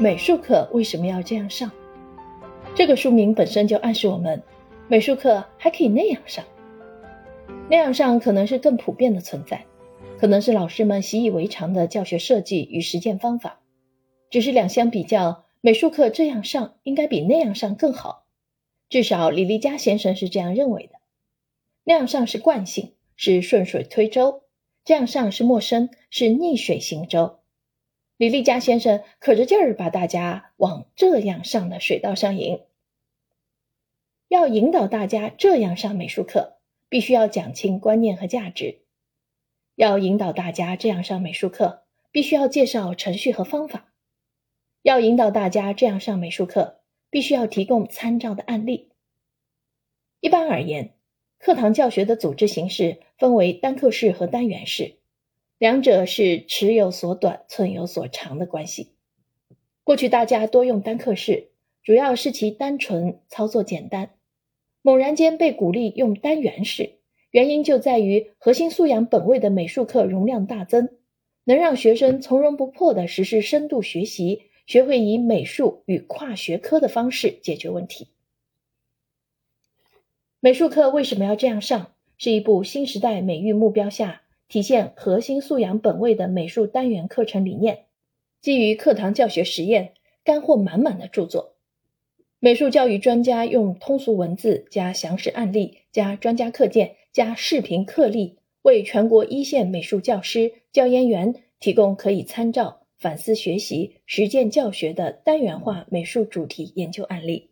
美术课为什么要这样上？这个书名本身就暗示我们，美术课还可以那样上。那样上可能是更普遍的存在，可能是老师们习以为常的教学设计与实践方法。只是两相比较，美术课这样上应该比那样上更好。至少李立佳先生是这样认为的。那样上是惯性，是顺水推舟；这样上是陌生，是逆水行舟。李立佳先生可着劲儿把大家往这样上的水道上引。要引导大家这样上美术课，必须要讲清观念和价值；要引导大家这样上美术课，必须要介绍程序和方法；要引导大家这样上美术课，必须要提供参照的案例。一般而言，课堂教学的组织形式分为单课式和单元式。两者是尺有所短、寸有所长的关系。过去大家多用单课式，主要是其单纯、操作简单。猛然间被鼓励用单元式，原因就在于核心素养本位的美术课容量大增，能让学生从容不迫地实施深度学习，学会以美术与跨学科的方式解决问题。美术课为什么要这样上？是一部新时代美育目标下。体现核心素养本位的美术单元课程理念，基于课堂教学实验，干货满满的著作。美术教育专家用通俗文字加详实案例加专家课件加视频课例，为全国一线美术教师、教研员提供可以参照、反思学习、实践教学的单元化美术主题研究案例。